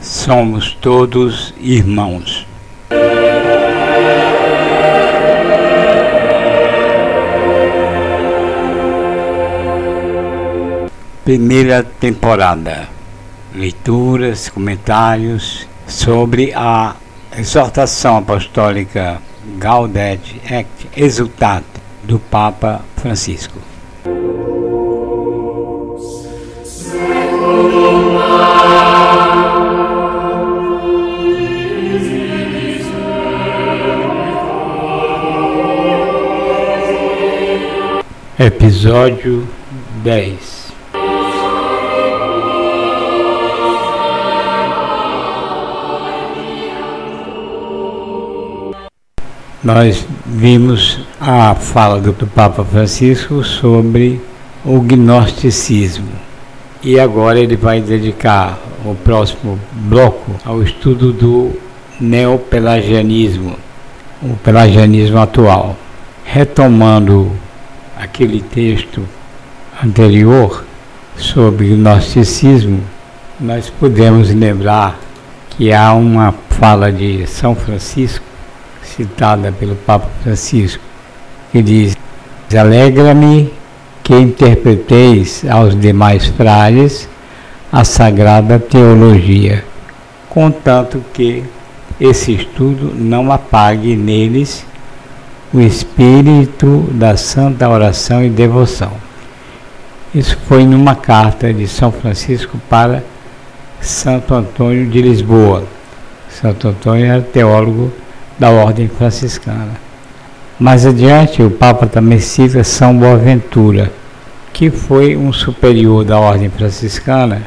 Somos todos irmãos. Primeira temporada. Leituras, comentários sobre a exortação apostólica Gaudete et Exultate do Papa Francisco. Episódio 10 Nós vimos a fala do, Papa Francisco sobre o gnosticismo. E agora ele vai dedicar o próximo bloco ao estudo do neopelagianismo, o pelagianismo atual. Retomando aquele texto anterior sobre gnosticismo, nós podemos lembrar que há uma fala de São Francisco, citada pelo Papa Francisco, que diz: Alegra-me que interpreteis aos demais frades a sagrada teologia, contanto que esse estudo não apague neles o espírito da santa oração e devoção. Isso foi numa carta de São Francisco para Santo Antônio de Lisboa. Santo Antônio era teólogo da ordem franciscana. Mais adiante, o Papa também cita São Boaventura, que foi um superior da ordem franciscana,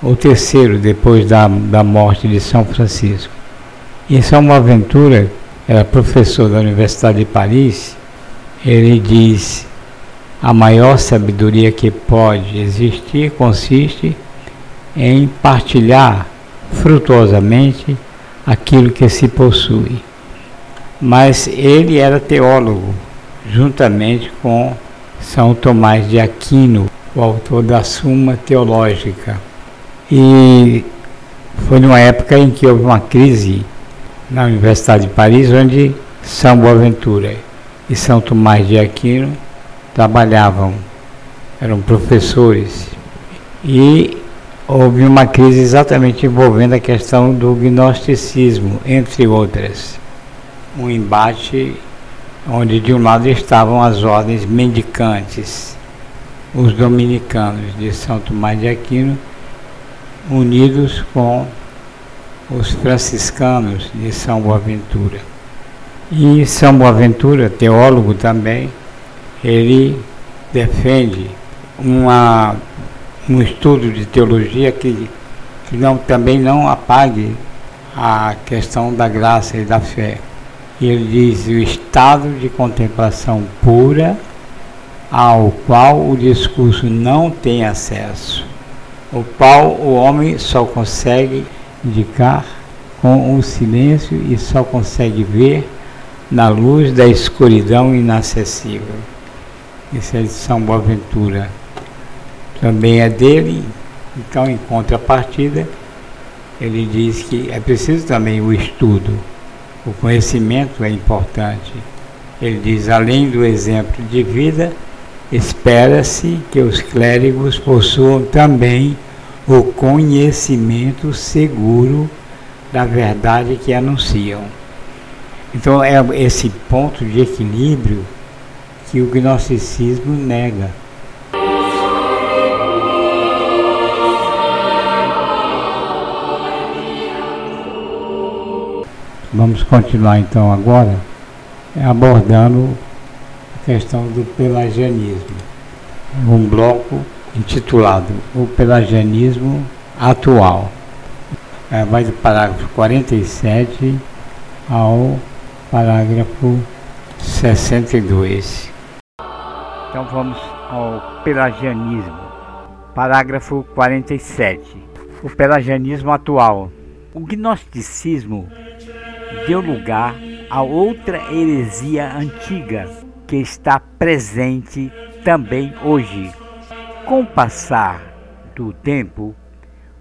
o terceiro depois da, da morte de São Francisco. E São Boaventura era professor da Universidade de Paris, ele diz: a maior sabedoria que pode existir consiste em partilhar frutuosamente aquilo que se possui. Mas ele era teólogo, juntamente com São Tomás de Aquino, o autor da Suma Teológica. E foi numa época em que houve uma crise na Universidade de Paris, onde São Boaventura e São Tomás de Aquino trabalhavam, eram professores. E houve uma crise exatamente envolvendo a questão do gnosticismo, entre outras. Um embate onde de um lado estavam as ordens mendicantes, os dominicanos de São Tomás de Aquino, unidos com os franciscanos de São Boaventura. E São Boaventura, teólogo também, ele defende uma, um estudo de teologia que, que não, também não apague a questão da graça e da fé. Ele diz o estado de contemplação pura ao qual o discurso não tem acesso, o qual o homem só consegue indicar com o silêncio e só consegue ver na luz da escuridão inacessível. Esse é de São Boaventura. Também é dele, então em contrapartida, ele diz que é preciso também o estudo, o conhecimento é importante. Ele diz, além do exemplo de vida, espera-se que os clérigos possuam também o conhecimento seguro da verdade que anunciam. Então é esse ponto de equilíbrio que o gnosticismo nega. Vamos continuar então agora abordando a questão do pelagianismo. Um bloco intitulado O Pelagianismo Atual. É, vai do parágrafo 47 ao parágrafo 62. Então vamos ao pelagianismo. Parágrafo 47. O pelagianismo atual. O gnosticismo deu lugar a outra heresia antiga que está presente também hoje. Com o passar do tempo,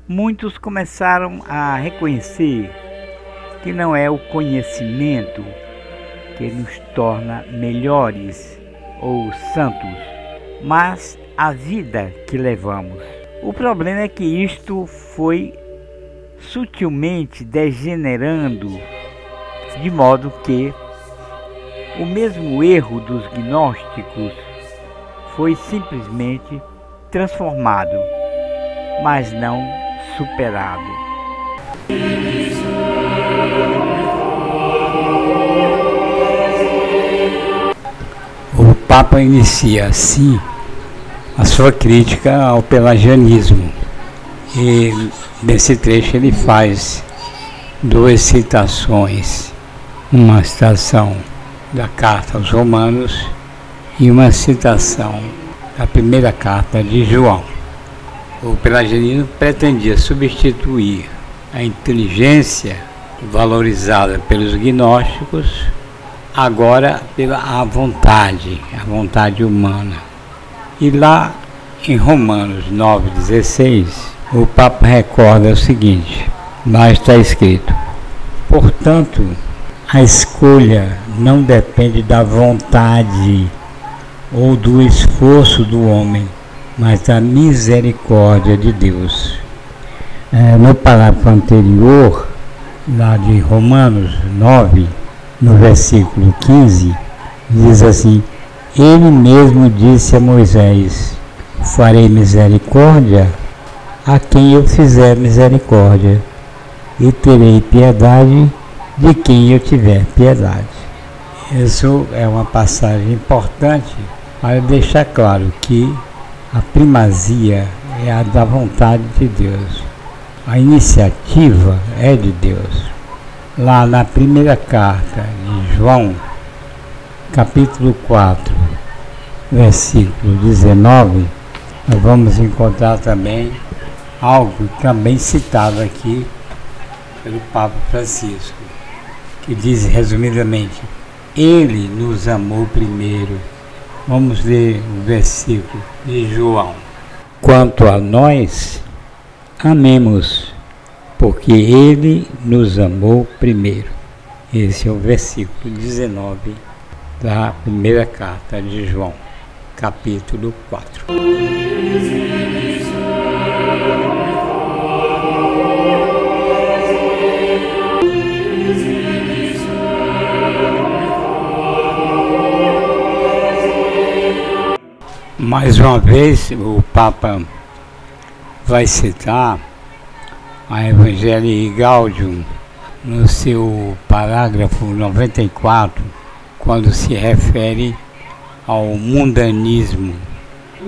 muitos começaram a reconhecer que não é o conhecimento que nos torna melhores ou santos, mas a vida que levamos. O problema é que isto foi sutilmente degenerando, de modo que o mesmo erro dos gnósticos foi simplesmente transformado, mas não superado. O Papa inicia assim a sua crítica ao pelagianismo. E nesse trecho ele faz duas citações, uma citação da carta aos Romanos e uma citação da primeira carta de João. O pelagianismo pretendia substituir a inteligência valorizada pelos gnósticos agora pela vontade, a vontade humana. E lá em Romanos 9,16, o Papa recorda o seguinte: lá está escrito, portanto, a escolha não depende da vontade ou do esforço do homem, mas da misericórdia de Deus. É, no parágrafo anterior, lá de Romanos 9, no versículo 15, diz assim: ele mesmo disse a Moisés: Farei misericórdia a quem eu fizer misericórdia, e terei piedade de quem eu tiver piedade. Isso é uma passagem importante para deixar claro que a primazia é a da vontade de Deus. A iniciativa é de Deus. Lá na primeira carta de João, capítulo 4, versículo 19, nós vamos encontrar também algo também citado aqui pelo Papa Francisco, que diz resumidamente: Ele nos amou primeiro. Vamos ler o versículo de João. Quanto a nós, amemos, porque Ele nos amou primeiro. Esse é o versículo 19 da primeira carta de João, capítulo 4. Mais uma vez, o Papa vai citar a Evangelii Gaudium no seu parágrafo 94 quando se refere ao mundanismo.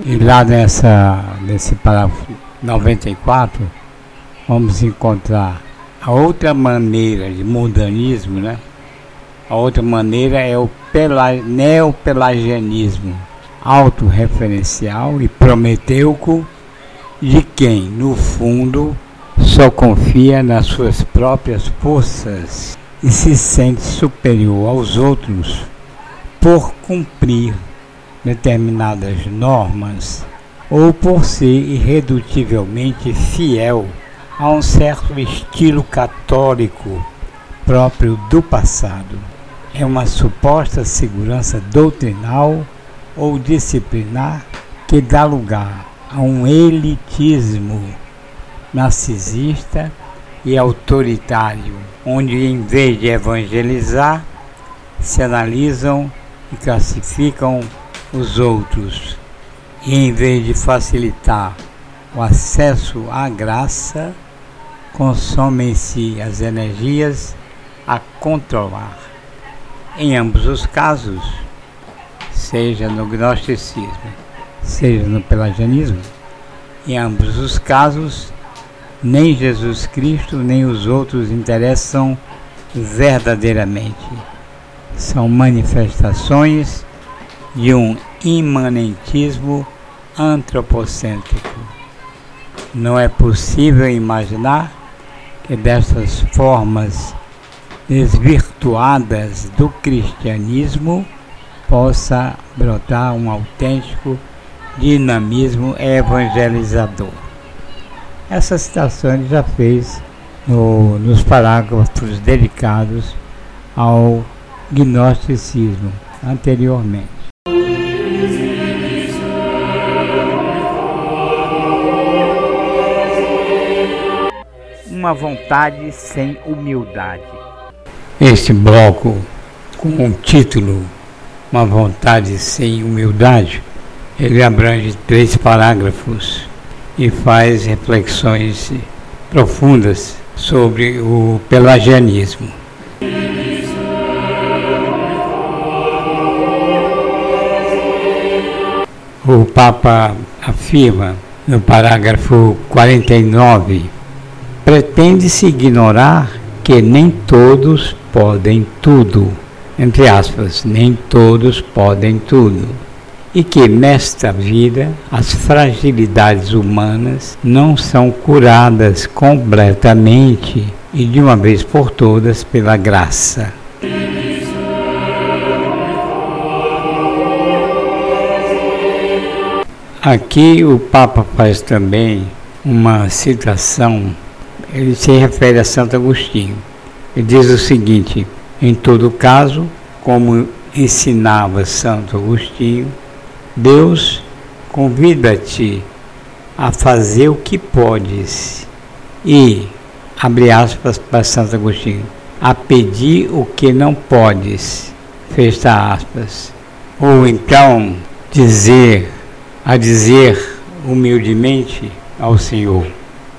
E lá nessa, nesse parágrafo 94, vamos encontrar a outra maneira de mundanismo, né? A outra maneira é o neopelagianismo autorreferencial e prometeuco de quem, no fundo, só confia nas suas próprias forças e se sente superior aos outros por cumprir determinadas normas ou por ser irredutivelmente fiel a um certo estilo católico próprio do passado. É uma suposta segurança doutrinal ou disciplinar que dá lugar a um elitismo narcisista e autoritário, onde em vez de evangelizar, se analisam e classificam os outros, e em vez de facilitar o acesso à graça, consomem-se as energias a controlar. Em ambos os casos, seja no gnosticismo, seja no pelagianismo, em ambos os casos, nem Jesus Cristo nem os outros interessam verdadeiramente. São manifestações de um imanentismo antropocêntrico. Não é possível imaginar que dessas formas desvirtuadas do cristianismo possa brotar um autêntico dinamismo evangelizador. Essa citação ele já fez no, nos parágrafos dedicados ao gnosticismo anteriormente. Uma vontade sem humildade. Este bloco, com o título Uma vontade sem humildade, ele abrange três parágrafos e faz reflexões profundas sobre o pelagianismo. O Papa afirma no parágrafo 49: pretende-se ignorar que nem todos podem tudo, entre aspas, nem todos podem tudo e que nesta vida as fragilidades humanas não são curadas completamente e de uma vez por todas pela graça. Aqui o Papa faz também uma citação, ele se refere a Santo Agostinho. Ele diz o seguinte: em todo caso, como ensinava Santo Agostinho, Deus convida-te a fazer o que podes. E, abre aspas para Santo Agostinho, a pedir o que não podes, fecha aspas. Ou então dizer, a dizer humildemente ao Senhor,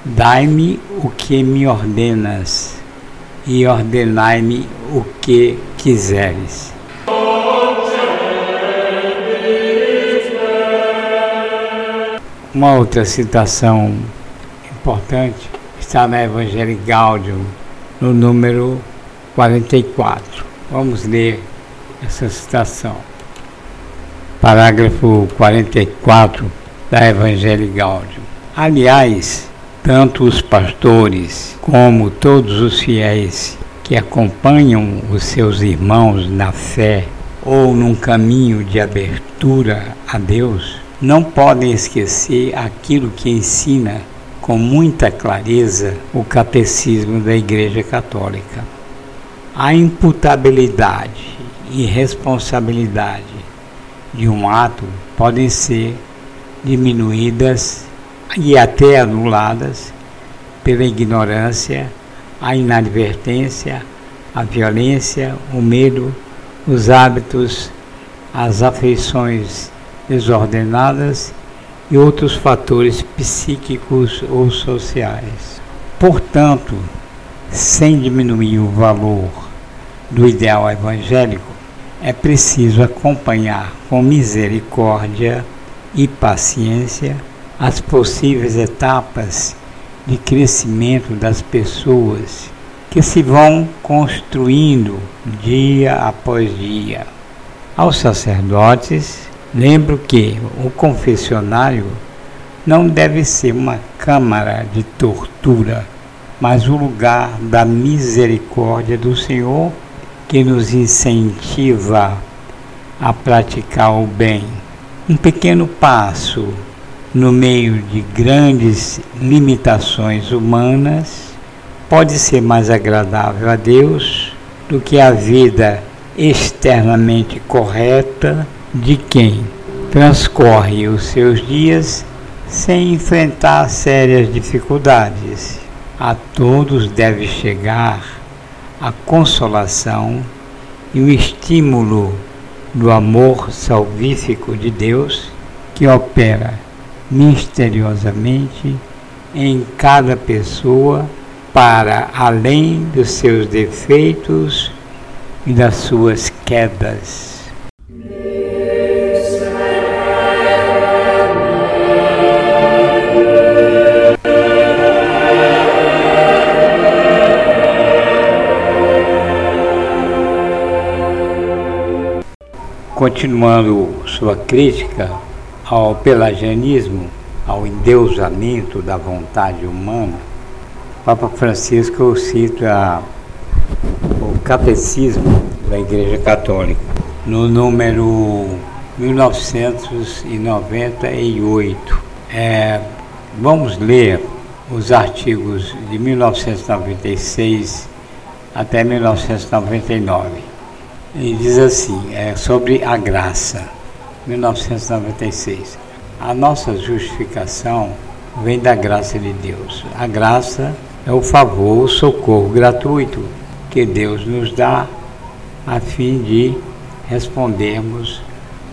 dai-me o que me ordenas e ordenai-me o que quiseres. Uma outra citação importante está na Evangelho Gaudium, no número 44. Vamos ler essa citação. Parágrafo 44 da Evangelho Gaudium. Aliás, tanto os pastores como todos os fiéis que acompanham os seus irmãos na fé ou num caminho de abertura a Deus não podem esquecer aquilo que ensina com muita clareza o catecismo da Igreja Católica. A imputabilidade e responsabilidade de um ato podem ser diminuídas e até anuladas pela ignorância, a inadvertência, a violência, o medo, os hábitos, as afeições desordenadas e outros fatores psíquicos ou sociais. Portanto, sem diminuir o valor do ideal evangélico, é preciso acompanhar com misericórdia e paciência as possíveis etapas de crescimento das pessoas que se vão construindo dia após dia. Aos sacerdotes, Lembro que o confessionário não deve ser uma câmara de tortura, mas o lugar da misericórdia do Senhor que nos incentiva a praticar o bem. Um pequeno passo no meio de grandes limitações humanas pode ser mais agradável a Deus do que a vida externamente correta de quem transcorre os seus dias sem enfrentar sérias dificuldades. A todos deve chegar a consolação e o estímulo do amor salvífico de Deus que opera misteriosamente em cada pessoa para além dos seus defeitos e das suas quedas. Continuando sua crítica ao pelagianismo, ao endeusamento da vontade humana, Papa Francisco cita o catecismo da Igreja Católica no número 1998. É, vamos ler os artigos de 1996 até 1999. E diz assim, é sobre a graça, 1996. A nossa justificação vem da graça de Deus. A graça é o favor, o socorro gratuito que Deus nos dá a fim de respondermos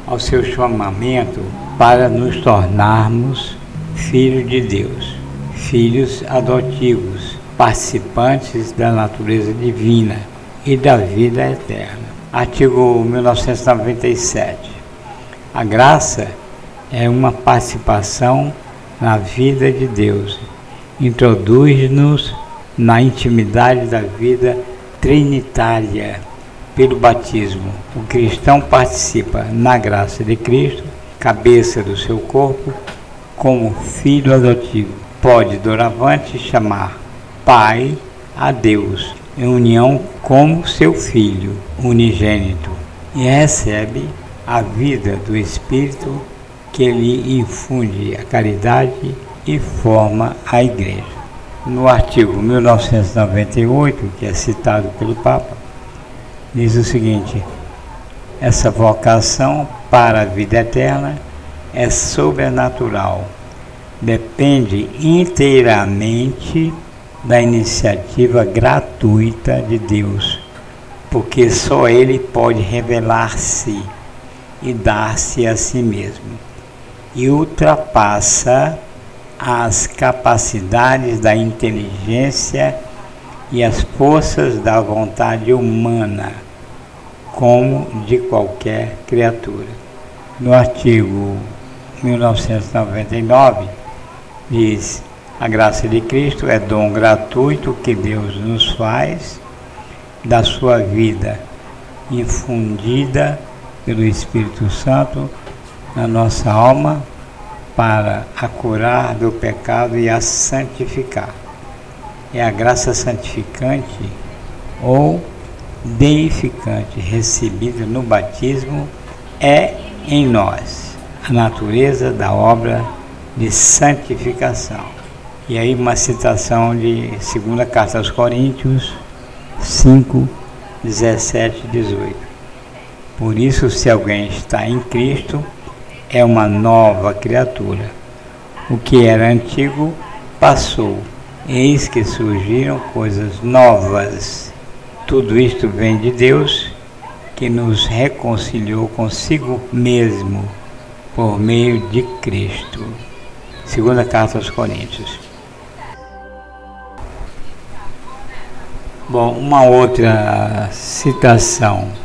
ao seu chamamento para nos tornarmos filhos de Deus, filhos adotivos, participantes da natureza divina e da vida eterna. Artigo 1997. A graça é uma participação na vida de Deus, introduz-nos na intimidade da vida trinitária pelo batismo. O cristão participa na graça de Cristo, cabeça do seu corpo, como filho adotivo. Pode, doravante, chamar Pai a Deus, em união como seu filho unigênito, e recebe a vida do Espírito que lhe infunde a caridade e forma a Igreja. No artigo 1998, que é citado pelo Papa, diz o seguinte: essa vocação para a vida eterna é sobrenatural, depende inteiramente da iniciativa gratuita de Deus, porque só Ele pode revelar-se e dar-se a si mesmo, e ultrapassa as capacidades da inteligência e as forças da vontade humana, como de qualquer criatura. No artigo 1999, diz: A graça de Cristo é dom gratuito que Deus nos faz da sua vida, infundida pelo Espírito Santo na nossa alma para a curar do pecado e a santificar. É a graça santificante ou deificante recebida no batismo é em nós a natureza da obra de santificação. E aí uma citação de 2 Carta aos Coríntios 5, 17 e 18. Por isso, se alguém está em Cristo, é uma nova criatura. O que era antigo passou, eis que surgiram coisas novas. Tudo isto vem de Deus, que nos reconciliou consigo mesmo por meio de Cristo. Segunda carta aos Coríntios. Bom, uma outra citação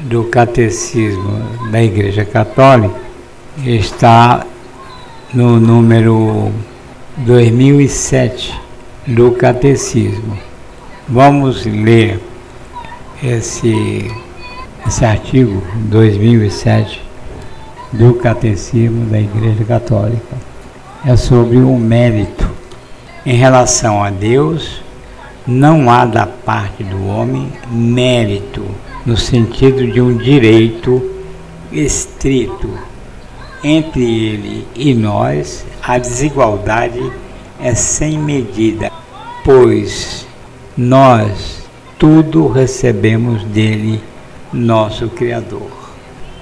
do Catecismo da Igreja Católica está no número 2007 do Catecismo. Vamos ler esse, esse artigo 2007 do Catecismo da Igreja Católica. É sobre o mérito. Em relação a Deus, não há da parte do homem mérito no sentido de um direito estrito. Entre ele e nós, a desigualdade é sem medida, pois nós tudo recebemos dele, nosso Criador.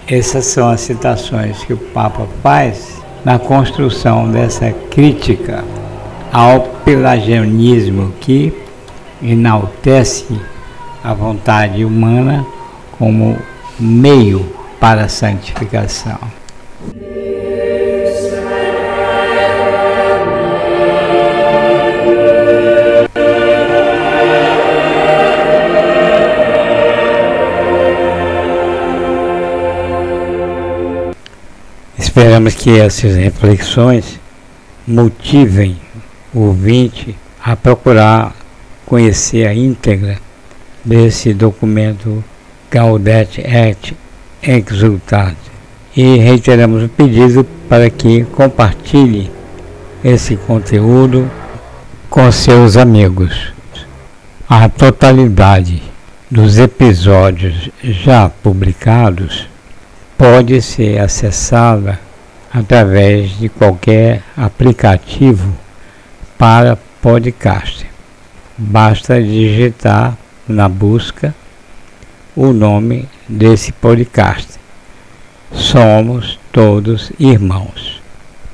Essas são as citações que o Papa faz na construção dessa crítica ao pelagianismo que enaltece a vontade humana como meio para a santificação. Esperamos que essas reflexões motivem o ouvinte a procurar conhecer a íntegra desse documento Gaudete et Exultate. E reiteramos o pedido para que compartilhe esse conteúdo com seus amigos. A totalidade dos episódios já publicados pode ser acessada através de qualquer aplicativo para podcast. Basta digitar na busca o nome desse podcast. Somos todos irmãos.